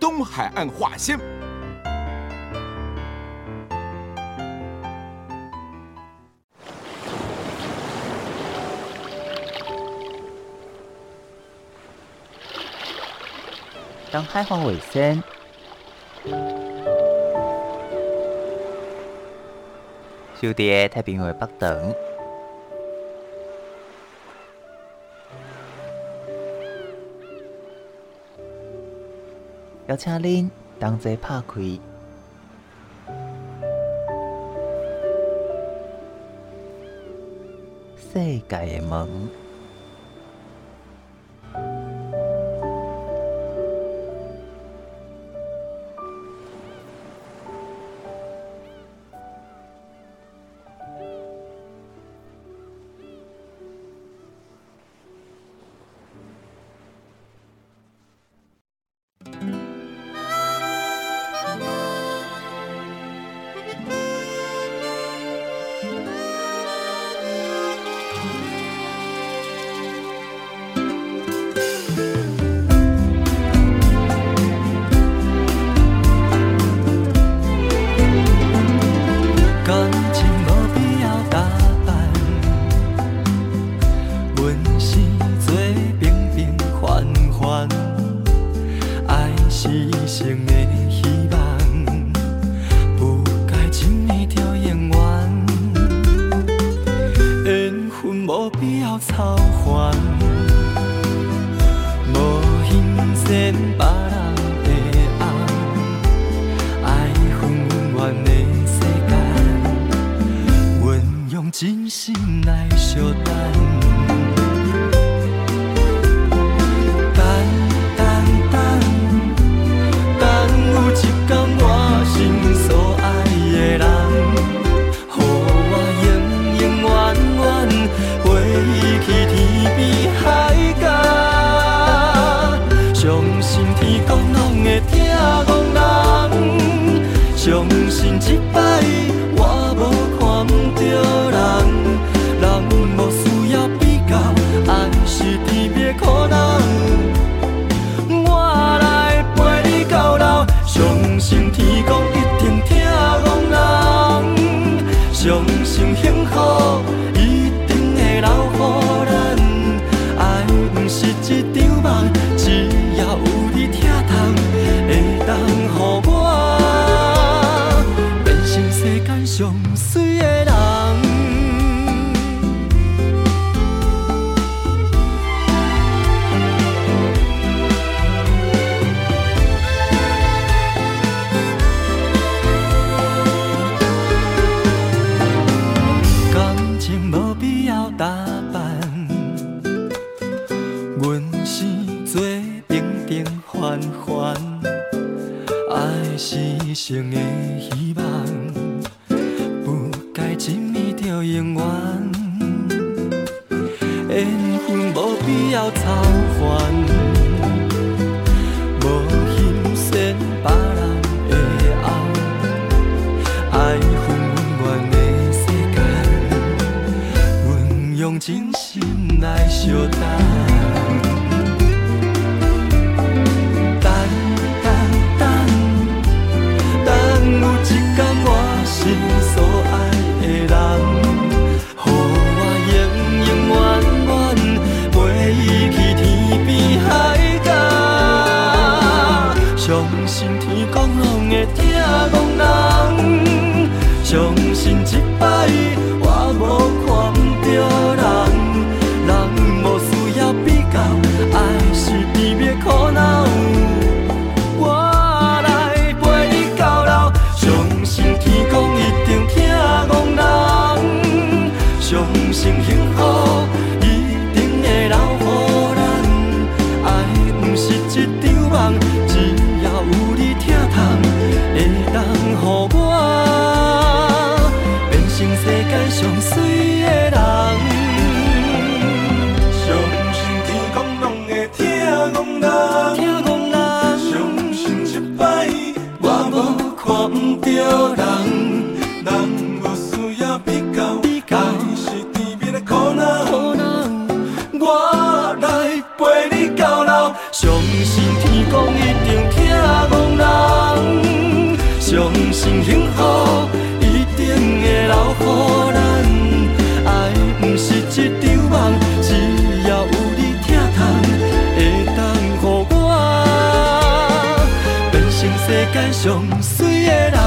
东海岸话先，东海话为先，小弟太平洋北等。邀请您同齐拍开世界的门。世界上水的人。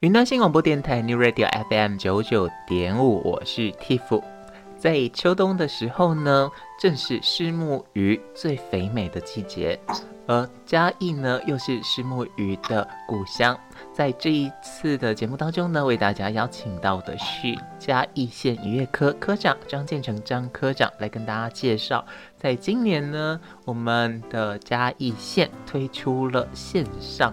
云端新广播电台 New Radio FM 九九点五，我是 Tiff。在秋冬的时候呢，正是虱目鱼最肥美的季节，而嘉义呢又是虱目鱼的故乡。在这一次的节目当中呢，为大家邀请到的是嘉义县渔业科科长张建成张科长来跟大家介绍，在今年呢，我们的嘉义县推出了线上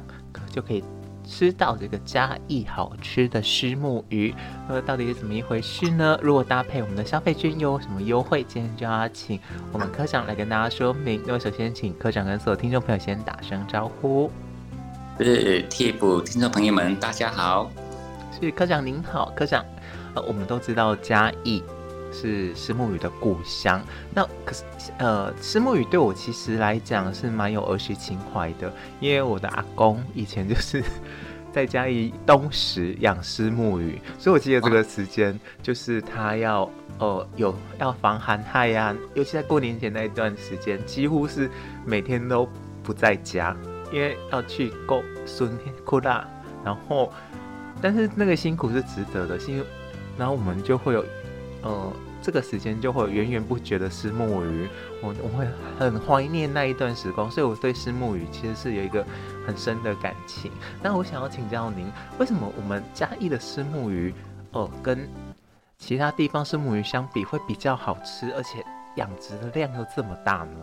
就可以。吃到这个嘉义好吃的虱目鱼，呃，到底是怎么一回事呢？如果搭配我们的消费券又有什么优惠？今天就要请我们科长来跟大家说明。那么首先请科长跟所有听众朋友先打声招呼。是 Tiff 听众朋友们，大家好。是科长您好，科长。呃，我们都知道嘉义是虱目鱼的故乡，那可是呃，虱目鱼对我其实来讲是蛮有儿时情怀的，因为我的阿公以前就是。在家里东石养虱目鱼，所以我记得这个时间就是他要呃有要防寒害呀、啊，尤其在过年前那一段时间，几乎是每天都不在家，因为要去过孙库大，然后但是那个辛苦是值得的，是因为然后我们就会有呃。这个时间就会源源不绝的虱目鱼，我我会很怀念那一段时光，所以我对虱目鱼其实是有一个很深的感情。那我想要请教您，为什么我们嘉义的虱目鱼，呃，跟其他地方虱目鱼相比会比较好吃，而且养殖的量又这么大呢？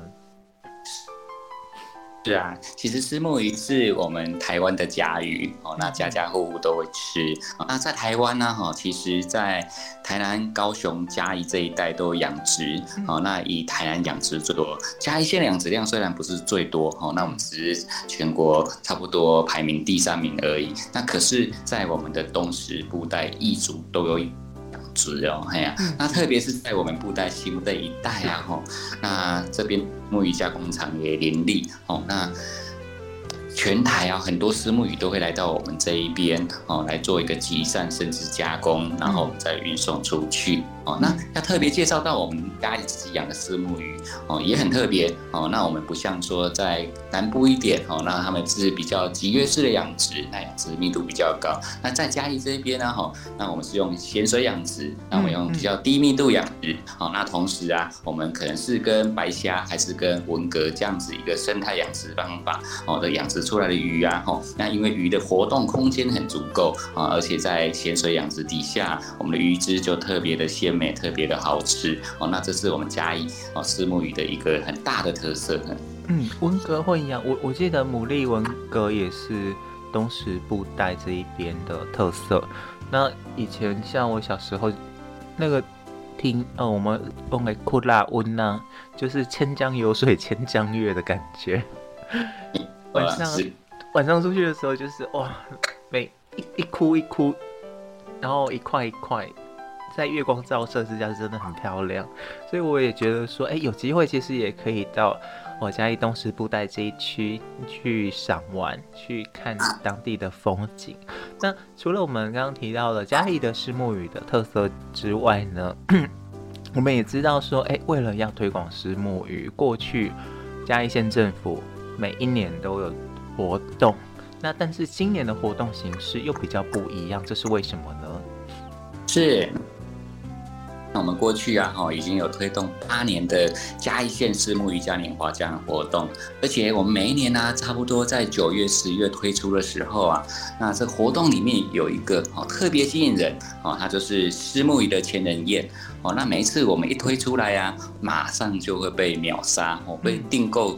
是啊，其实虱目鱼是我们台湾的家鱼哦，那家家户户都会吃。那在台湾呢，哈，其实，在台南、高雄、嘉义这一带都有养殖哦。那以台南养殖最多，嘉义县养殖量虽然不是最多哦，那我们只是全国差不多排名第三名而已。那可是，在我们的东石、布袋、义竹都有。是哦，哎呀，那特别是在我们布袋西部这一带啊，吼，那这边木鱼加工厂也林立，哦，那。全台啊，很多私木鱼都会来到我们这一边哦，来做一个集散甚至加工，然后再运送出去哦。那要特别介绍到我们家里自己养的虱目鱼哦，也很特别哦。那我们不像说在南部一点哦，那他们是比较集约式的养殖，那养殖密度比较高。那在嘉义这边呢，哈，那我们是用咸水养殖，那我们用比较低密度养殖。好，那同时啊，我们可能是跟白虾还是跟文蛤这样子一个生态养殖方法哦的养殖。出来的鱼啊，吼，那因为鱼的活动空间很足够啊，而且在咸水养殖底下，我们的鱼汁就特别的鲜美，特别的好吃哦。那这是我们嘉义哦虱目鱼的一个很大的特色。嗯，文革会一样，我我记得牡蛎文革也是东石布袋这一边的特色。那以前像我小时候那个听，呃，我们用来哭辣温呐，就是千江有水千江月的感觉。晚上晚上出去的时候，就是哇，每一一哭一哭，然后一块一块，在月光照射之下，真的很漂亮。所以我也觉得说，哎、有机会其实也可以到我嘉义东石布袋这一区去赏玩，去看当地的风景。那除了我们刚刚提到的嘉义的石目鱼的特色之外呢，我们也知道说，哎、为了要推广石目鱼，过去嘉义县政府。每一年都有活动，那但是今年的活动形式又比较不一样，这是为什么呢？是，我们过去啊，哈，已经有推动八年的嘉义县虱目鱼嘉年华这样的活动，而且我们每一年呢、差不多在九月、十月推出的时候啊，那这活动里面有一个哦特别吸引人哦，它就是虱目鱼的千人宴哦，那每一次我们一推出来呀、啊，马上就会被秒杀哦，被订购。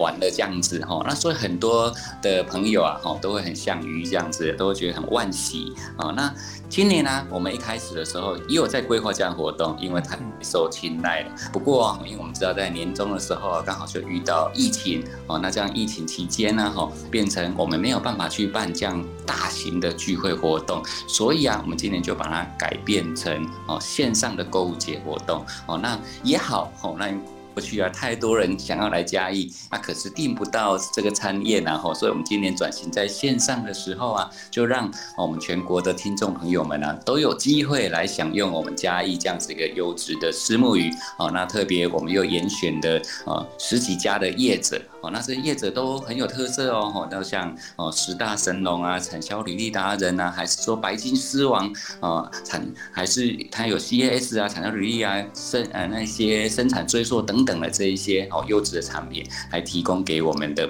玩了这样子哈。那所以很多的朋友啊哈都会很像鱼这样子，都会觉得很惋惜啊。那今年呢，我们一开始的时候也有在规划这样活动，因为它受青睐了。不过，因为我们知道在年终的时候刚好就遇到疫情哦，那这样疫情期间呢哈，变成我们没有办法去办这样大型的聚会活动，所以啊，我们今年就把它改变成哦线上的购物节活动哦，那也好哦，那。去啊，太多人想要来嘉义，那、可是订不到这个餐宴啊，吼，所以我们今年转型在线上的时候啊，就让我们全国的听众朋友们啊，都有机会来享用我们嘉义这样子一个优质的石木鱼，哦，那特别我们又严选的呃十几家的业者。哦，那这些业者都很有特色哦，吼，都像哦十大神农啊，产销履历达人啊，还是说白金狮王啊，产还是它有 CAS 啊，产销履历啊，生呃那些生产追溯等等的这一些哦优质的产品，还提供给我们的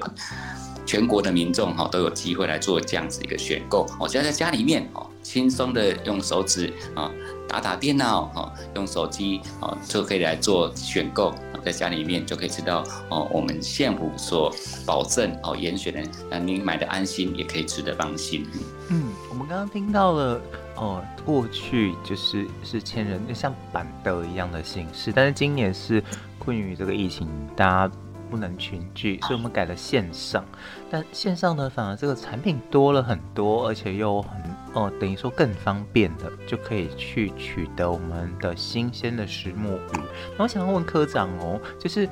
全国的民众哈，都有机会来做这样子一个选购。我就在家里面哦，轻松的用手指啊打打电脑哈，用手机啊就可以来做选购。在家里面就可以吃到哦，我们县府所保证哦严选的，那您买的安心，也可以吃得放心。嗯，我们刚刚听到了哦，过去就是是千人就像板凳一样的形式，但是今年是困于这个疫情，大家。不能群聚，所以我们改了线上。但线上呢，反而这个产品多了很多，而且又很哦，等于说更方便的，就可以去取得我们的新鲜的石墨鱼。那我想要问科长哦，就是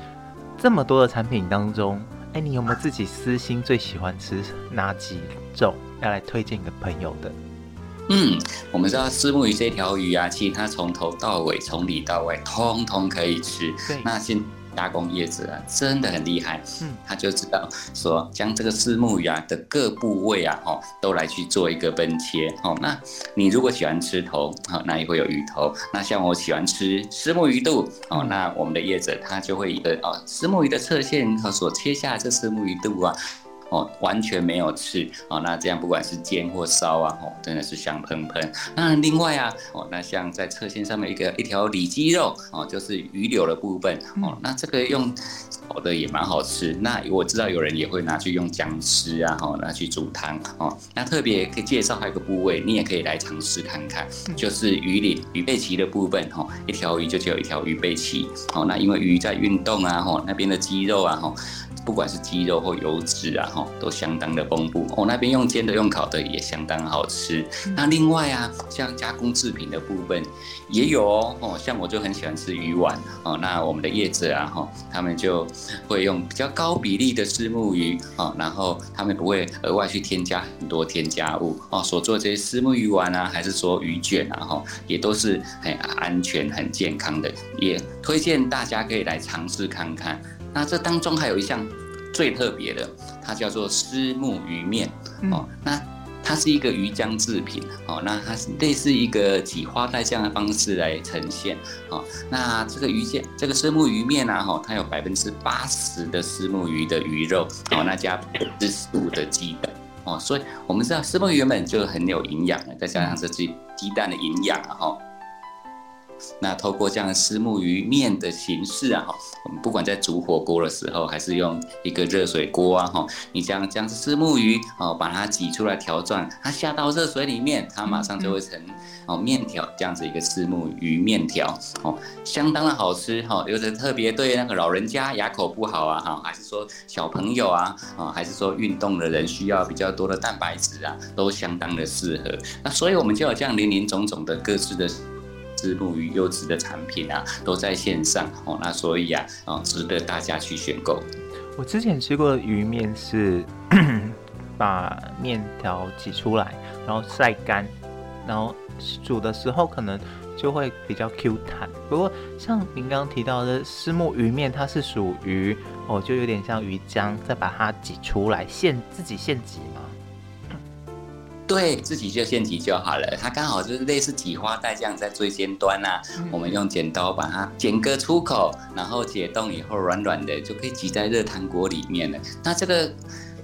这么多的产品当中，哎，你有没有自己私心最喜欢吃哪几种，要来推荐给朋友的？嗯，我们知道虱目鱼这条鱼啊，其实它从头到尾，从里到外，通通可以吃。对，那现加工业者啊，真的很厉害，嗯，他就知道说，将这个石目鱼啊的各部位啊，哦，都来去做一个分切，哦，那你如果喜欢吃头，好，那也会有鱼头，那像我喜欢吃石目鱼肚，哦，那我们的业者他就会一个哦，石目鱼的侧线和所切下的这虱目鱼肚啊。哦，完全没有刺哦，那这样不管是煎或烧啊，哦，真的是香喷喷。那另外啊，哦，那像在侧线上面一个一条里脊肉哦，就是鱼柳的部分哦，那这个用炒的也蛮好吃。那我知道有人也会拿去用姜丝啊，哦，拿去煮汤哦。那特别可以介绍还有一个部位，你也可以来尝试看看，就是鱼鳞鱼背鳍的部分哦，一条鱼就只有一条鱼背鳍哦。那因为鱼在运动啊，哦，那边的肌肉啊，哦。不管是鸡肉或油脂啊，哈，都相当的丰富。我、哦、那边用煎的、用烤的也相当好吃。嗯、那另外啊，像加工制品的部分也有哦，哦，像我就很喜欢吃鱼丸哦。那我们的业者啊，哈，他们就会用比较高比例的虱目鱼哦，然后他们不会额外去添加很多添加物哦，所做的这些虱目鱼丸啊，还是说鱼卷啊，哈，也都是很安全、很健康的，也推荐大家可以来尝试看看。那这当中还有一项最特别的，它叫做虱目鱼面哦。那它是一个鱼浆制品哦。那它是类似一个挤花带这样的方式来呈现哦。那这个鱼线，这个虱目鱼面啊，哈，它有百分之八十的虱目鱼的鱼肉哦，那加百分之十五的鸡蛋哦。所以我们知道虱目鱼原本就很有营养的，再加上这鸡鸡蛋的营养啊，哈。那透过这样的虱目鱼面的形式啊，哈，我们不管在煮火锅的时候，还是用一个热水锅啊，哈，你将将虱目鱼哦，把它挤出来条状，它下到热水里面，它马上就会成哦面条这样子一个虱目鱼面条哦，相当的好吃哈，有的特别对那个老人家牙口不好啊，哈，还是说小朋友啊，啊，还是说运动的人需要比较多的蛋白质啊，都相当的适合。那所以我们就有这样林林总总的各自的。虱目鱼优质的产品啊，都在线上哦，那所以啊，哦，值得大家去选购。我之前吃过的鱼面是 把面条挤出来，然后晒干，然后煮的时候可能就会比较 Q 弹。不过像您刚刚提到的虱目鱼面，它是属于哦，就有点像鱼浆，再把它挤出来现自己现挤嘛。对自己就现挤就好了，它刚好就是类似挤花带这样，在最尖端啊，嗯、我们用剪刀把它剪个出口，然后解冻以后软软的就可以挤在热汤锅里面了。那这个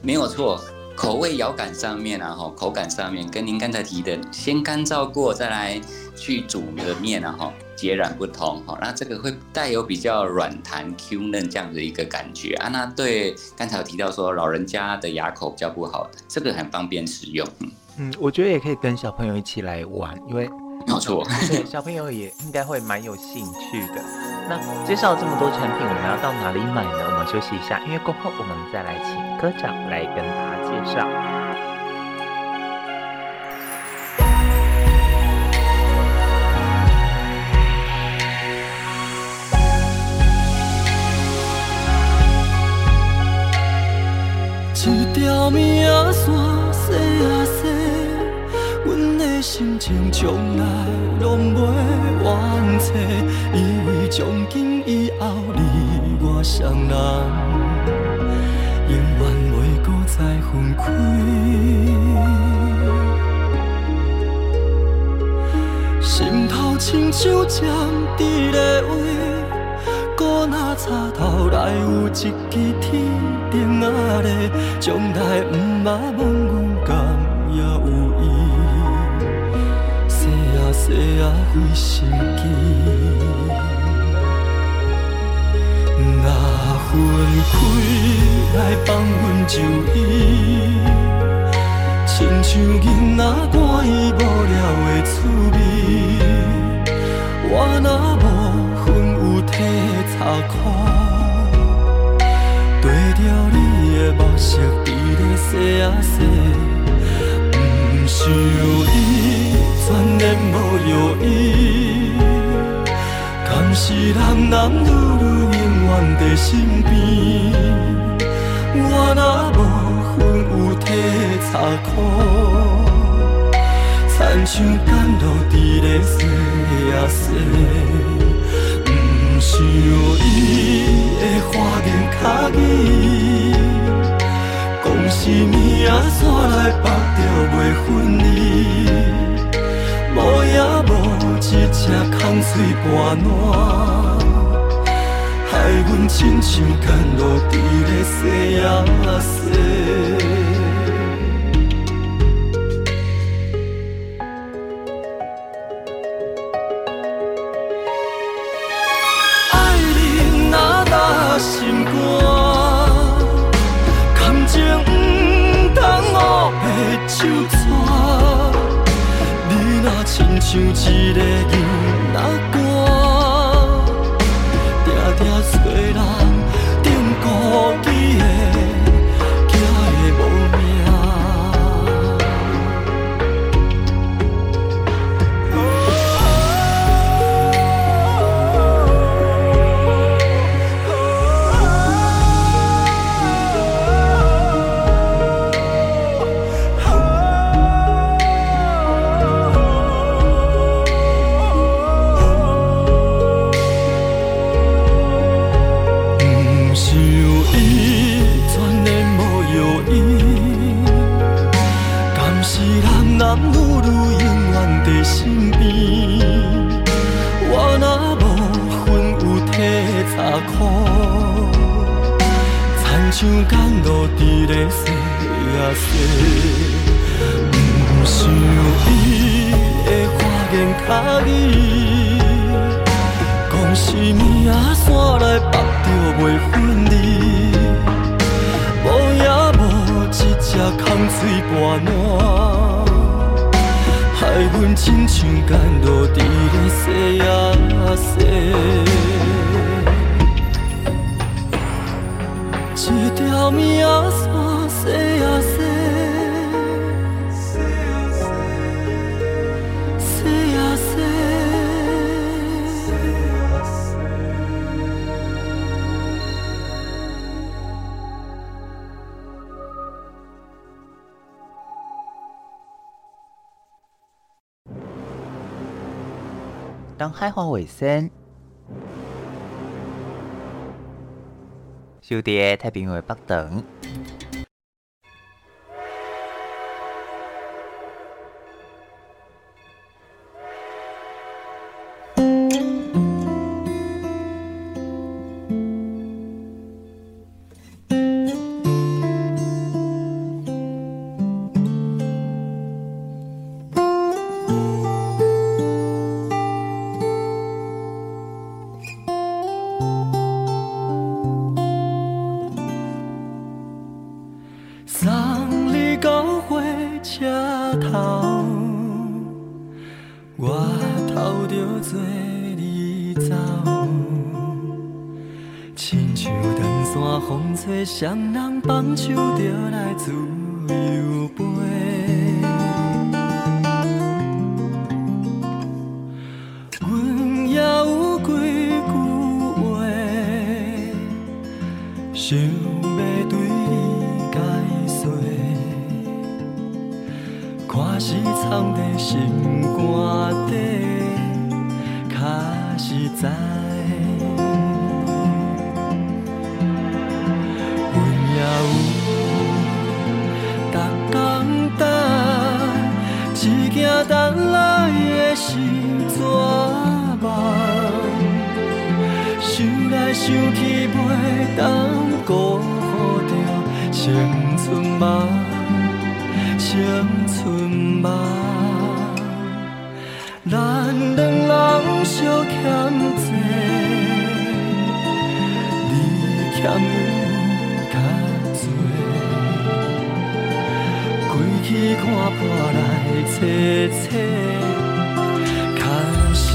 没有错，口味、咬感上面啊，哈，口感上面跟您刚才提的，先干燥过再来去煮的面啊，哈，截然不同，哈，那这个会带有比较软弹 Q 嫩这样的一个感觉啊。那对刚才有提到说老人家的牙口比较不好，这个很方便使用。嗯嗯，我觉得也可以跟小朋友一起来玩，因为没错，对小朋友也应该会蛮有兴趣的。那介绍这么多产品，我们要到哪里买呢？我们休息一下，因为过后我们再来请科长来跟大家介绍。一条命线洗啊洗，阮的心情从来拢袂怨怼，以为从今以后你我双人，永远袂搁再分开。心头亲像针伫咧划。古那插头来有一支天灯仔咧，将来毋捌问阮敢也有意，啊洗啊费心机。若分开来放阮就医，亲像囡仔赶伊无聊的趣味，我若无分有体。擦苦，对着你的目色，伫咧洗啊洗，不想伊，全然无药医。敢是男男女女永远在身边，我若无魂有体擦苦，亲像甘露伫咧洗啊洗。想伊的花言巧语，讲是命线来绑着袂分离，无影无一只空嘴跋烂，害阮亲像干露伫咧西啊西。像一个囡仔。当海花卫生，小弟太平为北等。青春梦。咱两人相欠债，你欠阮较多，归去看破来切切，较实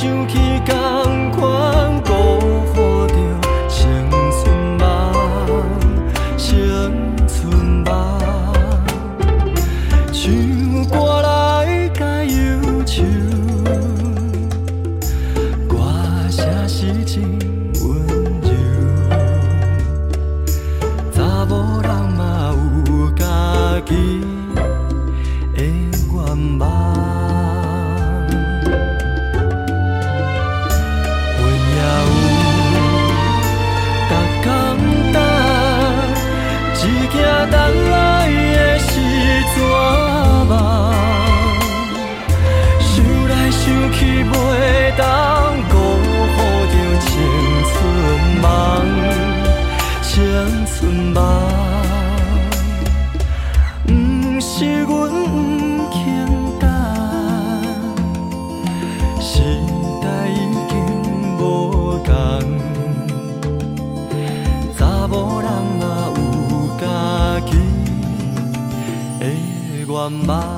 想起在。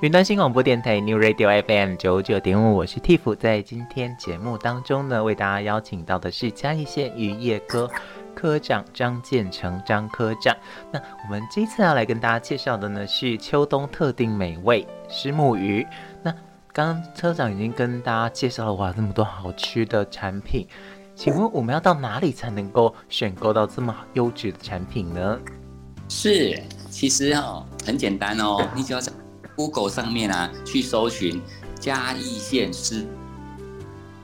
云端新广播电台 New Radio FM 九九点五，我是 Tiff，在今天节目当中呢，为大家邀请到的是嘉义县渔业科科长张建成张科长。那我们这次要来跟大家介绍的呢，是秋冬特定美味虱目鱼。那刚刚车长已经跟大家介绍了哇这么多好吃的产品，请问我们要到哪里才能够选购到这么优质的产品呢？是，其实哦很简单哦，你只要在 Google 上面啊去搜寻嘉义县狮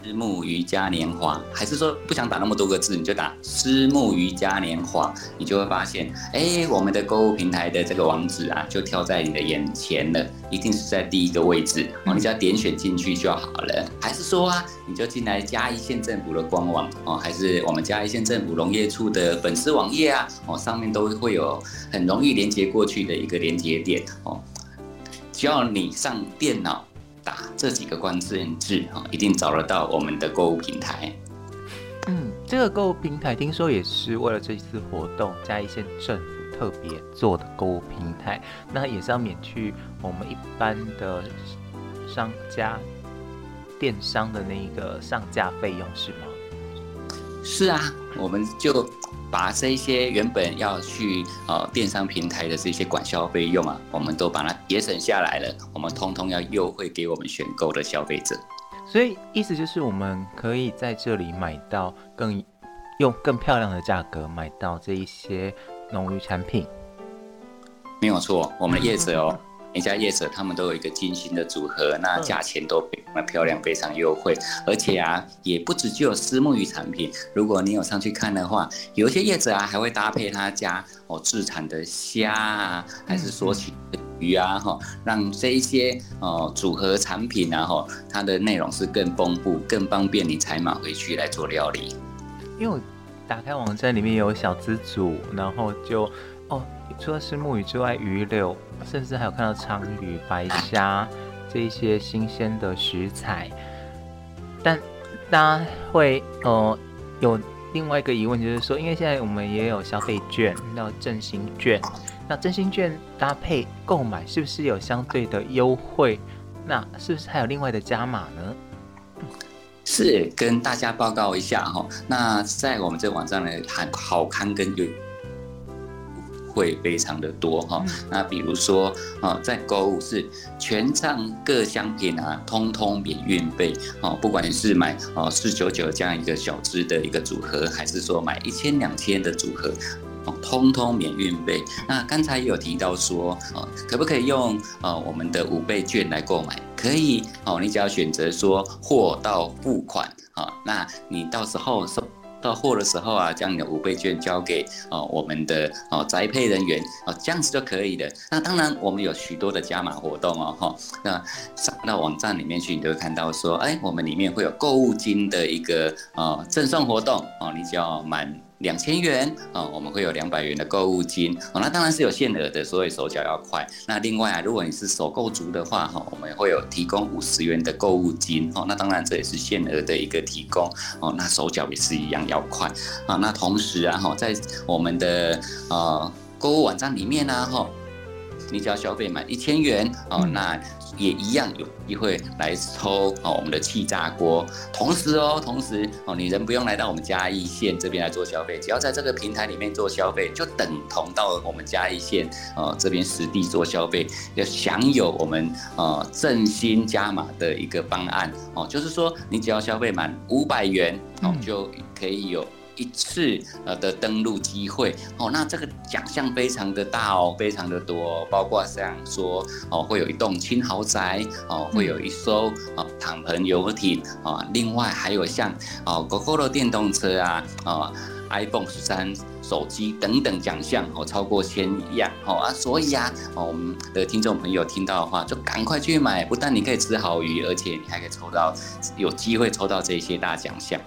虱目鱼嘉年华，还是说不想打那么多个字，你就打虱目鱼嘉年华，你就会发现，哎，我们的购物平台的这个网址啊，就跳在你的眼前了，一定是在第一个位置哦，你只要点选进去就好了。还是说啊，你就进来嘉义县政府的官网哦，还是我们嘉义县政府农业处的粉丝网页啊，哦，上面都会有很容易连接过去的一个连接点哦，只要你上电脑。打这几个关键字哈，一定找得到我们的购物平台。嗯，这个购物平台听说也是为了这次活动，嘉义县政府特别做的购物平台。那也是要免去我们一般的商家电商的那个上架费用，是吗？是啊，我们就。把这些原本要去呃电商平台的这些管销费用啊，我们都把它节省下来了。我们通通要优惠给我们选购的消费者。所以意思就是我们可以在这里买到更用更漂亮的价格买到这一些农渔产品。没有错，我们的业者哦。每家业者他们都有一个精心的组合，那价钱都非常漂亮，非常优惠，而且啊，也不止具有虱目鱼产品。如果你有上去看的话，有一些业者啊，还会搭配他家哦自产的虾啊，还是说起的鱼啊，哈，让这一些哦组合产品啊，哈，它的内容是更丰富、更方便你采买回去来做料理。因为我打开网站里面有小资组，然后就哦。除了虱目鱼之外，鱼柳，甚至还有看到鲳鱼、白虾这一些新鲜的食材。但大家会呃有另外一个疑问，就是说，因为现在我们也有消费券，那振兴券，那振兴券搭配购买是不是有相对的优惠？那是不是还有另外的加码呢？是跟大家报告一下哈。那在我们这网站的好好康跟有。会非常的多哈，那比如说啊，在购物是全场各商品啊，通通免运费哦。不管你是买哦四九九这样一个小支的一个组合，还是说买一千两千的组合，哦，通通免运费。那刚才有提到说，哦，可不可以用呃我们的五倍券来购买？可以哦，你只要选择说货到付款啊，那你到时候收。到货的时候啊，将你的五倍券交给哦我们的哦宅配人员啊，这样子就可以的。那当然，我们有许多的加码活动哦哈。那上到网站里面去，你就会看到说，哎，我们里面会有购物金的一个呃赠送活动哦，你只要满。两千元啊，我们会有两百元的购物金哦，那当然是有限额的，所以手脚要快。那另外啊，如果你是首购族的话哈，我们会有提供五十元的购物金哦，那当然这也是限额的一个提供哦，那手脚也是一样要快啊。那同时啊哈，在我们的呃购物网站里面呢哈，你只要消费满一千元哦，那。也一样有机会来抽哦，我们的气炸锅。同时哦，同时哦，你人不用来到我们嘉义县这边来做消费，只要在这个平台里面做消费，就等同到我们嘉义县哦这边实地做消费，要享有我们呃振兴加码的一个方案哦，就是说你只要消费满五百元哦，就可以有。一次呃的登录机会哦，那这个奖项非常的大哦，非常的多，包括像说哦，会有一栋轻豪宅哦，会有一艘哦敞篷游艇啊，另外还有像哦 Gogoro 电动车啊啊 iPhone 十三手机等等奖项哦，超过千样哦啊，所以啊，我们的听众朋友听到的话就赶快去买，不但你可以吃好鱼，而且你还可以抽到有机会抽到这些大奖项。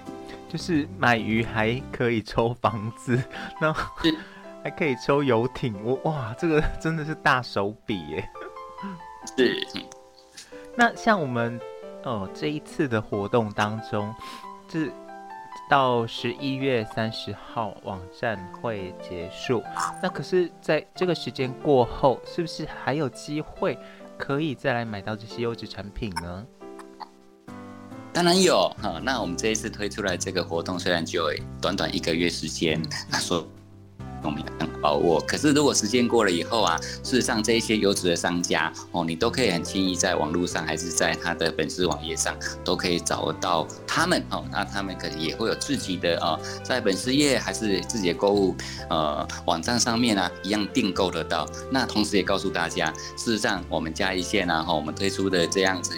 就是买鱼还可以抽房子，然后还可以抽游艇，我哇，这个真的是大手笔耶！是。那像我们哦这一次的活动当中，是到十一月三十号网站会结束。那可是在这个时间过后，是不是还有机会可以再来买到这些优质产品呢？当然有哈，那我们这一次推出来这个活动，虽然只有短短一个月时间，那说我们要把握。可是如果时间过了以后啊，事实上这一些优质的商家哦，你都可以很轻易在网络上，还是在他的粉丝网页上，都可以找到他们哦。那他们可能也会有自己的哦，在粉丝页还是自己的购物呃网站上面啊，一样订购得到。那同时也告诉大家，事实上我们嘉义县啊，哈，我们推出的这样子。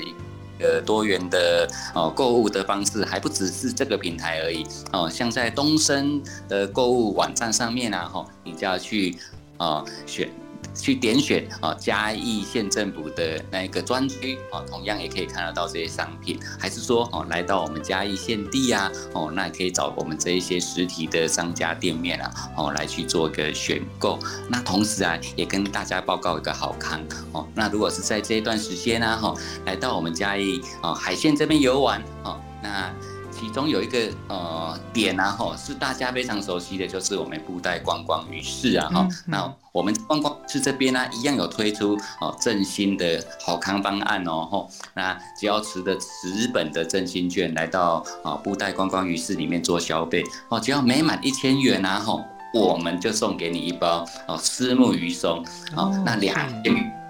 呃，多元的哦购物的方式还不只是这个平台而已哦，像在东升的购物网站上面啊，哈，你就要去哦选。去点选啊，嘉义县政府的那一个专区啊，同样也可以看得到这些商品。还是说哦，来到我们嘉义县地啊，哦，那也可以找我们这一些实体的商家店面啊，哦，来去做一个选购。那同时啊，也跟大家报告一个好康哦。那如果是在这一段时间呢，哈，来到我们嘉义啊海线这边游玩哦，那。其中有一个呃点啊，哈，是大家非常熟悉的，就是我们布袋观光鱼市啊，哈、嗯。那我们观光市这边呢，一样有推出哦振兴的好康方案哦，哈。那只要持的十本的振兴券来到啊布袋观光鱼市里面做消费哦，只要每满一千元啊，哈，我们就送给你一包哦虱目鱼松，哦，那两千。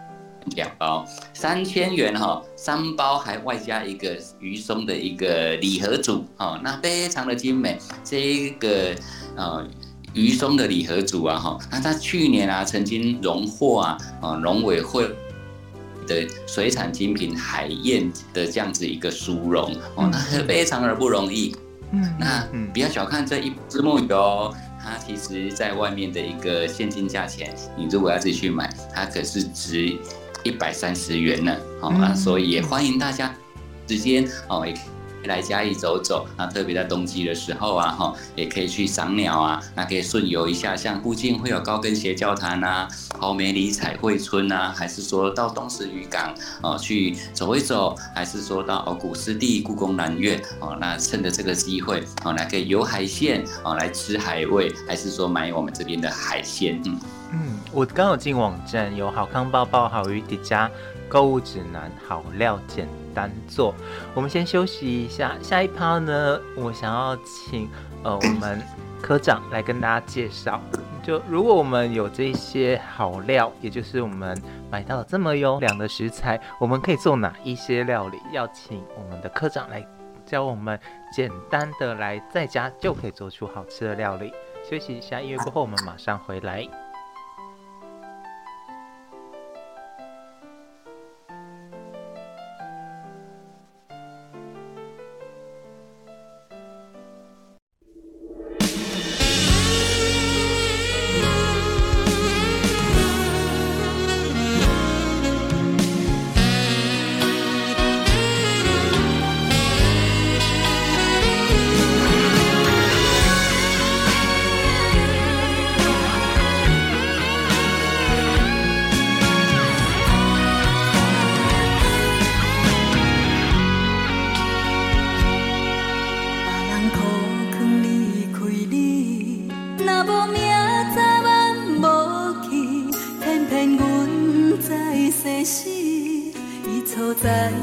两包三千元哈，三包还外加一个鱼松的一个礼盒组哈，那非常的精美。这个呃鱼松的礼盒组啊哈，那他去年啊曾经荣获啊啊农委会的水产精品海燕的这样子一个殊荣哦，那非常的不容易。嗯，那不要小看这一只木鱼哦，它其实在外面的一个现金价钱，你如果要自己去买，它可是值。一百三十元呢，好啊，所以也欢迎大家直接哦，也可以来嘉义走走啊，特别在冬季的时候啊，哈，也可以去赏鸟啊，那可以顺游一下，像附近会有高跟鞋教堂啊，豪美里彩绘村啊，还是说到东石渔港哦去走一走，还是说到哦古湿地故宫南苑哦，那趁着这个机会哦，来可以游海鲜哦，来吃海味，还是说买我们这边的海鲜，嗯。嗯，我刚好进网站，有好康包包、好鱼叠加购物指南、好料简单做。我们先休息一下，下一趴呢，我想要请呃我们科长来跟大家介绍。就如果我们有这些好料，也就是我们买到了这么优良的食材，我们可以做哪一些料理？要请我们的科长来教我们简单的来在家就可以做出好吃的料理。休息一下，音乐过后我们马上回来。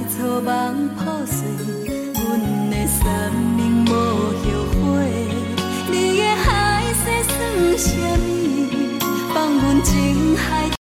错梦破碎，阮的三命无后悔。你的海誓算什么？放阮情海。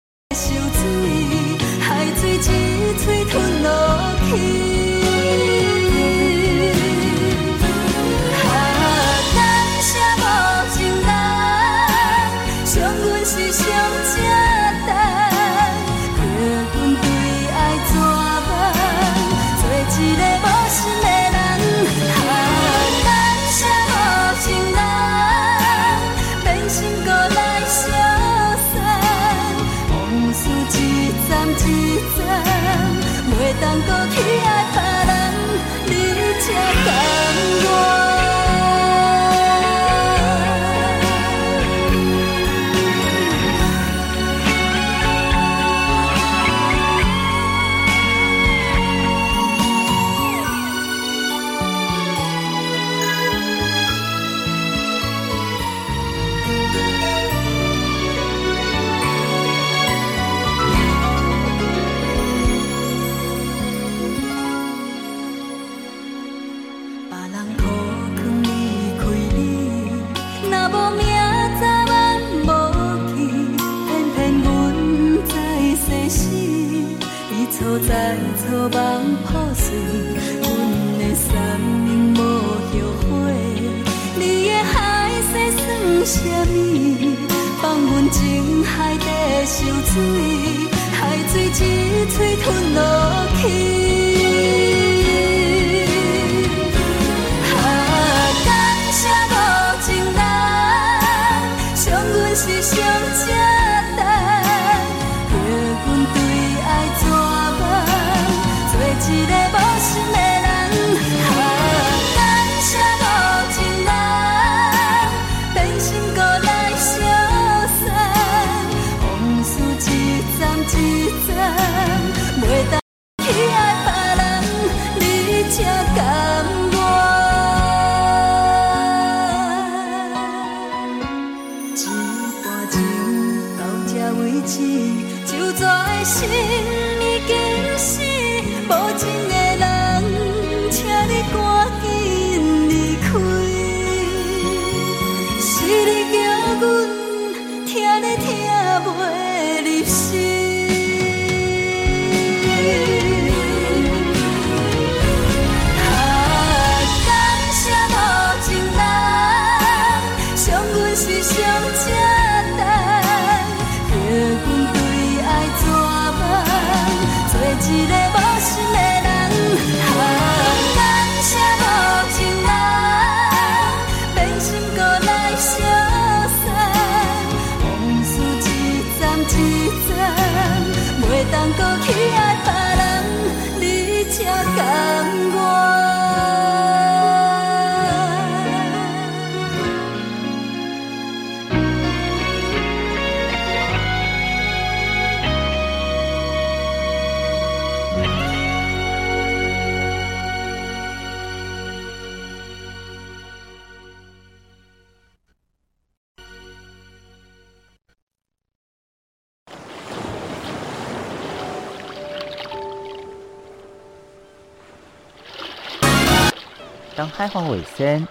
当海荒为先，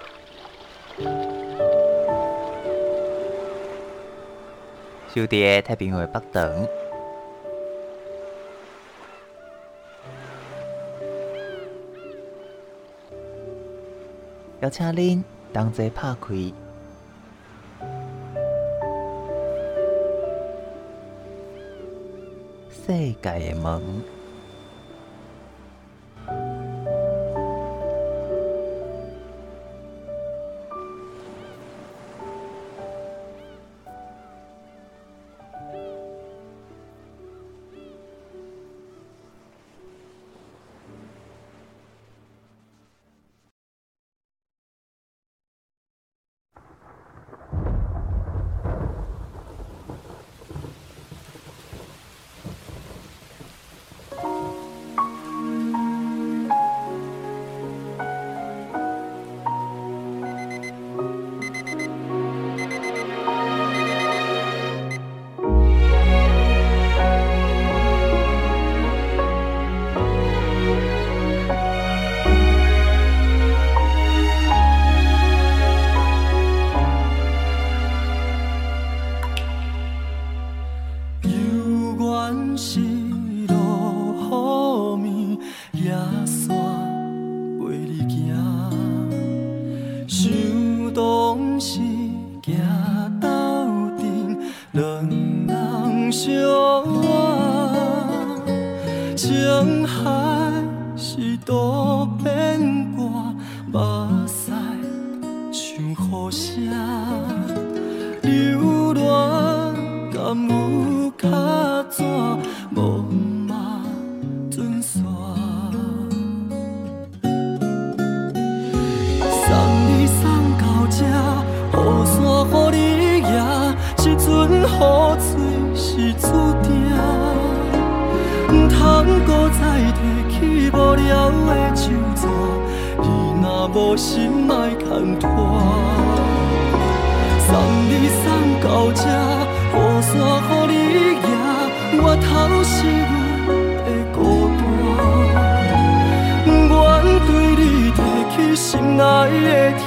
小弟太平洋北长，邀请您同齐拍开世界的门。行斗阵，两人相望，情海是多悲。心莫牵拖，送你送到这，雨伞予你拿，我头是阮的孤单，不愿对你提起心内的。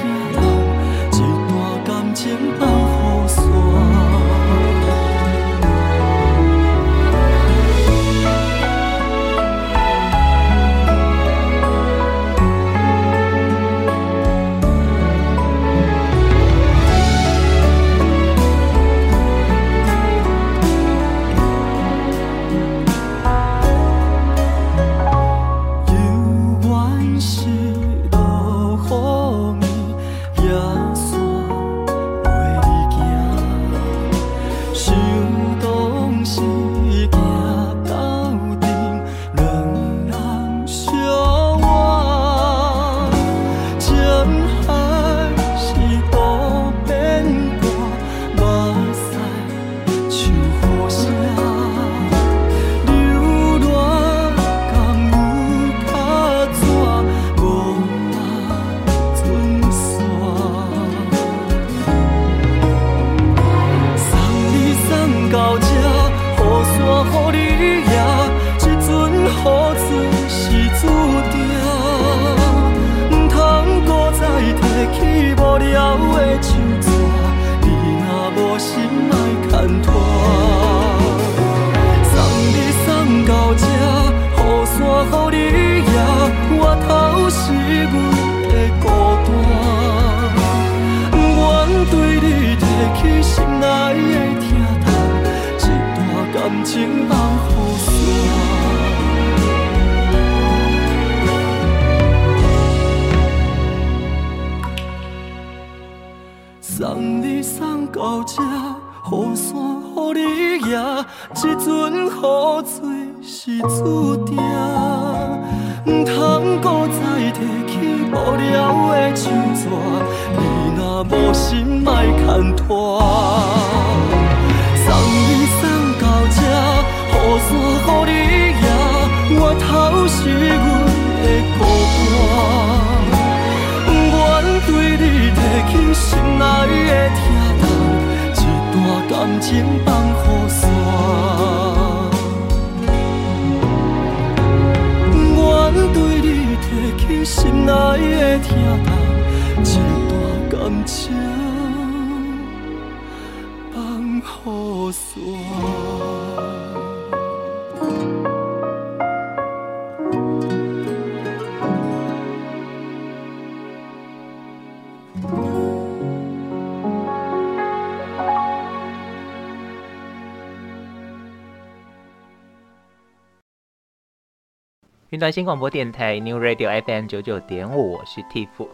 云端新广播电台 New Radio FM 九九点五，我是 Tiff。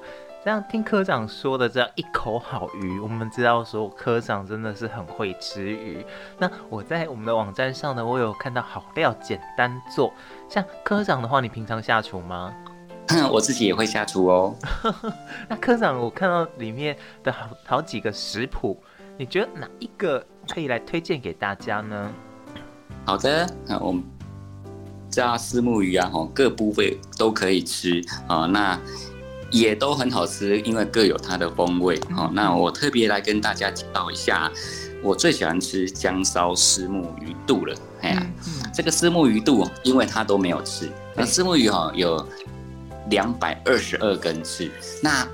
这样听科长说的这样一口好鱼，我们知道说科长真的是很会吃鱼。那我在我们的网站上呢，我有看到好料简单做。像科长的话，你平常下厨吗？我自己也会下厨哦。那科长，我看到里面的好好几个食谱，你觉得哪一个可以来推荐给大家呢？好的，那我们。炸虱目鱼啊，吼，各部位都可以吃啊，那也都很好吃，因为各有它的风味。好，那我特别来跟大家介绍一下，我最喜欢吃姜烧虱目鱼肚了。哎呀，这个虱目鱼肚，因为它都没有刺，那虱目鱼哈有两百二十二根刺，那。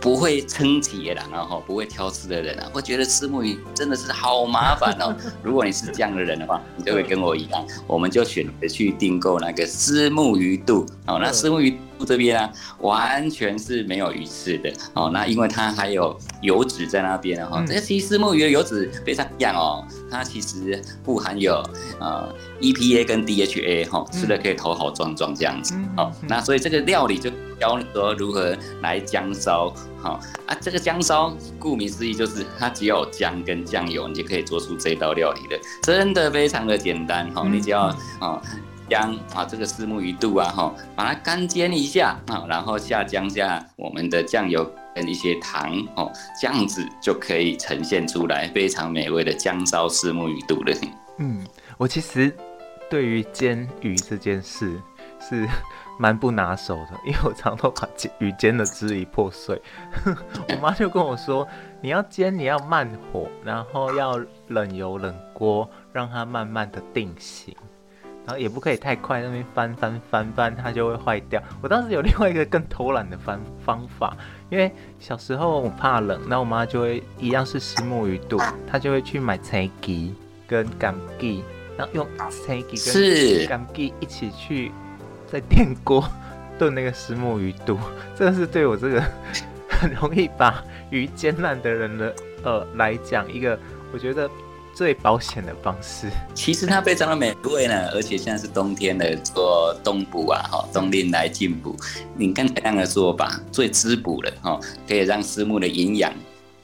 不会撑起的，然后不会挑刺的人啊，会觉得吃木鱼真的是好麻烦哦。如果你是这样的人的话，你就会跟我一样，我们就选择去订购那个丝木鱼肚。哦，那丝木鱼肚这边呢，完全是没有鱼刺的。哦，那因为它还有油脂在那边哈。这个其实丝木鱼的油脂非常一样哦，它其实不含有呃 EPA 跟 DHA 哈，吃了可以头好壮壮这样子。哦，那所以这个料理就。教你说如何来姜烧，好啊，这个姜烧顾名思义就是它只要有姜跟酱油，你就可以做出这道料理了，真的非常的简单哈。你只要啊姜啊这个四目鱼肚啊哈，把它干煎一下啊，然后下姜下我们的酱油跟一些糖哦，这样子就可以呈现出来非常美味的姜烧虱目鱼肚了。嗯，我其实对于煎鱼这件事是。蛮不拿手的，因为我常常都把鱼煎的支离破碎。我妈就跟我说，你要煎，你要慢火，然后要冷油冷锅，让它慢慢的定型，然后也不可以太快，那边翻翻翻翻，它就会坏掉。我当时有另外一个更偷懒的方方法，因为小时候我怕冷，那我妈就会一样是虱目鱼肚，她就会去买柴鸡跟甘鸡，然后用柴鸡跟甘鸡一起去。在电锅炖那个虱目鱼肚，这是对我这个很容易把鱼煎烂的人的呃来讲，一个我觉得最保险的方式。其实它非常的美味呢，而且现在是冬天的做冬补啊，哈，冬令来进补。你刚才那样的做法最滋补了哈，可以让虱目的营养。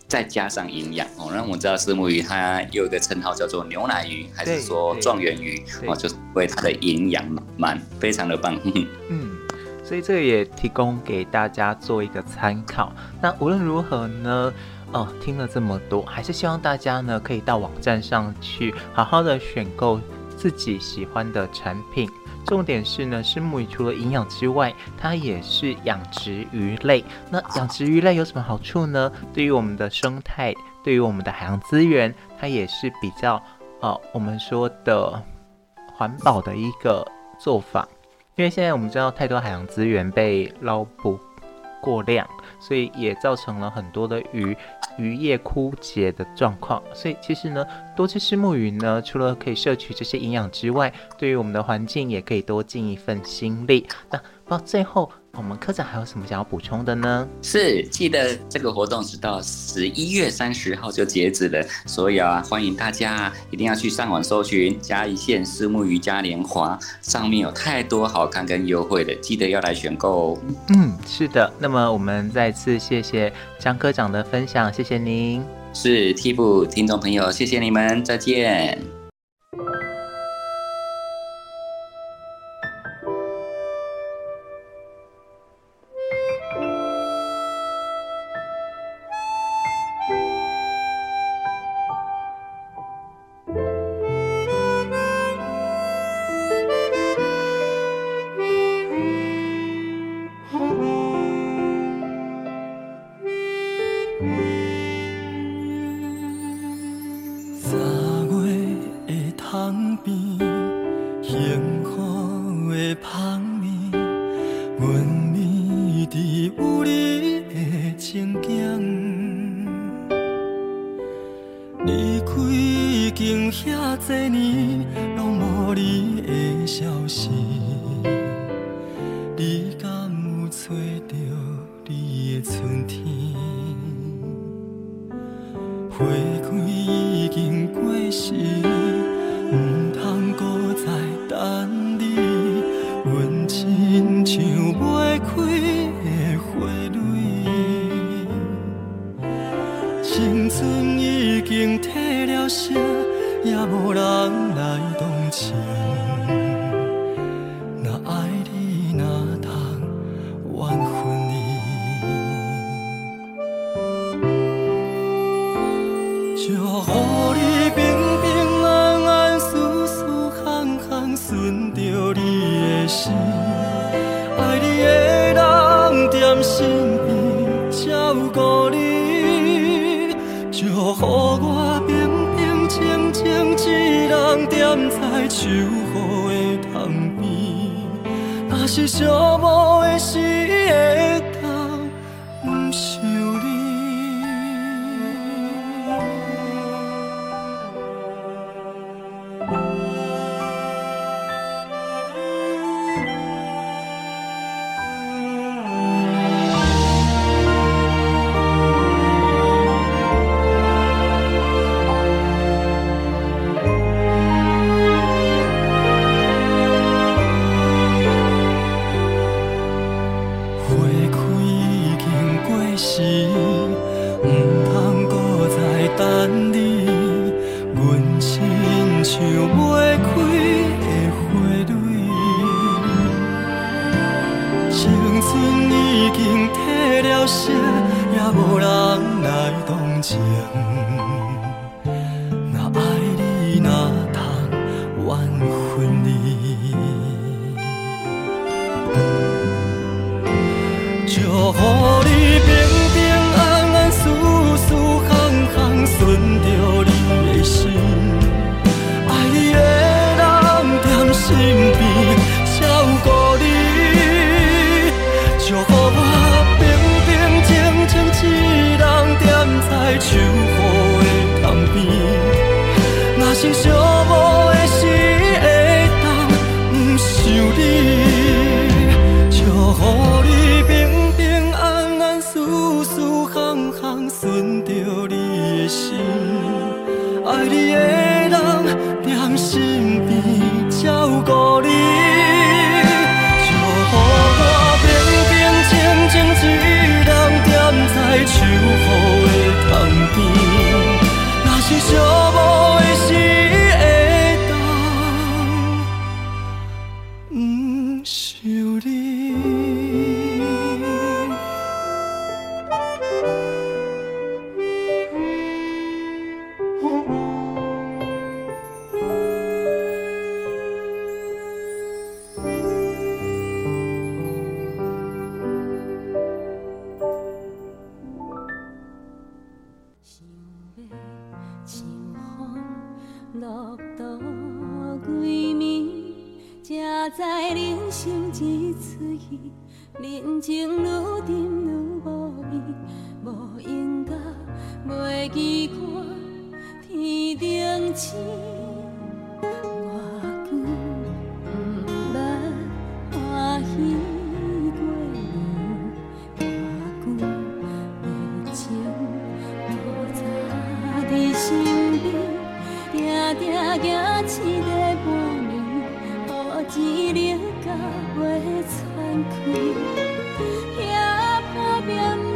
再加上营养哦，让我们知道虱目鱼它有一个称号叫做牛奶鱼，还是说状元鱼哦，就是为它的营养满满，非常的棒。嗯，所以这个也提供给大家做一个参考。那无论如何呢，哦，听了这么多，还是希望大家呢可以到网站上去好好的选购自己喜欢的产品。重点是呢，是木鱼除了营养之外，它也是养殖鱼类。那养殖鱼类有什么好处呢？对于我们的生态，对于我们的海洋资源，它也是比较呃，我们说的环保的一个做法。因为现在我们知道太多海洋资源被捞捕过量，所以也造成了很多的鱼渔业枯竭的状况。所以其实呢，多吃虱目鱼呢，除了可以摄取这些营养之外，对于我们的环境也可以多尽一份心力。那到最后。我们科长还有什么想要补充的呢？是，记得这个活动直到十一月三十号就截止了，所以啊，欢迎大家一定要去上网搜寻嘉义县虱目鱼嘉年华，上面有太多好看跟优惠的，记得要来选购哦。嗯，是的。那么我们再次谢谢张科长的分享，谢谢您。是 Tip 听众朋友，谢谢你们，再见。青春已经褪了色，也无人来同情。身边，定定行一个半暝，雨一日甲袂喘气，也怕。